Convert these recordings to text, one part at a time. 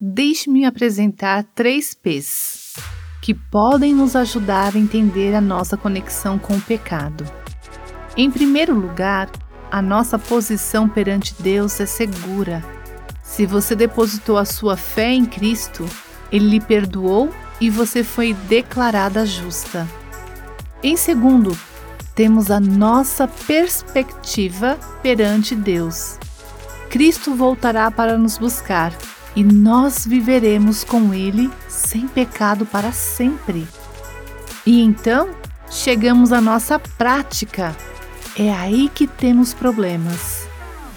deixe-me apresentar três P's que podem nos ajudar a entender a nossa conexão com o pecado. Em primeiro lugar, a nossa posição perante Deus é segura. Se você depositou a sua fé em Cristo, Ele lhe perdoou e você foi declarada justa. Em segundo, temos a nossa perspectiva perante Deus. Cristo voltará para nos buscar e nós viveremos com Ele sem pecado para sempre. E então chegamos à nossa prática. É aí que temos problemas.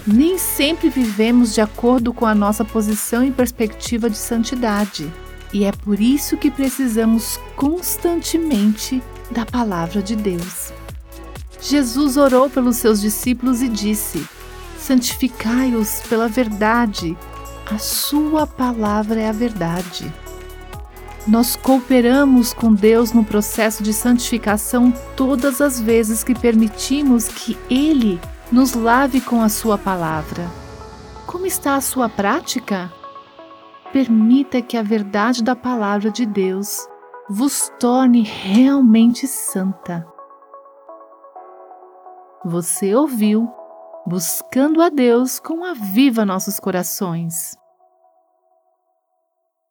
Nem sempre vivemos de acordo com a nossa posição e perspectiva de santidade. E é por isso que precisamos constantemente da palavra de Deus. Jesus orou pelos seus discípulos e disse: Santificai-os pela verdade, a Sua palavra é a verdade. Nós cooperamos com Deus no processo de santificação todas as vezes que permitimos que Ele nos lave com a Sua palavra. Como está a sua prática? Permita que a verdade da palavra de Deus vos torne realmente santa. Você ouviu Buscando a Deus com a Viva Nossos Corações.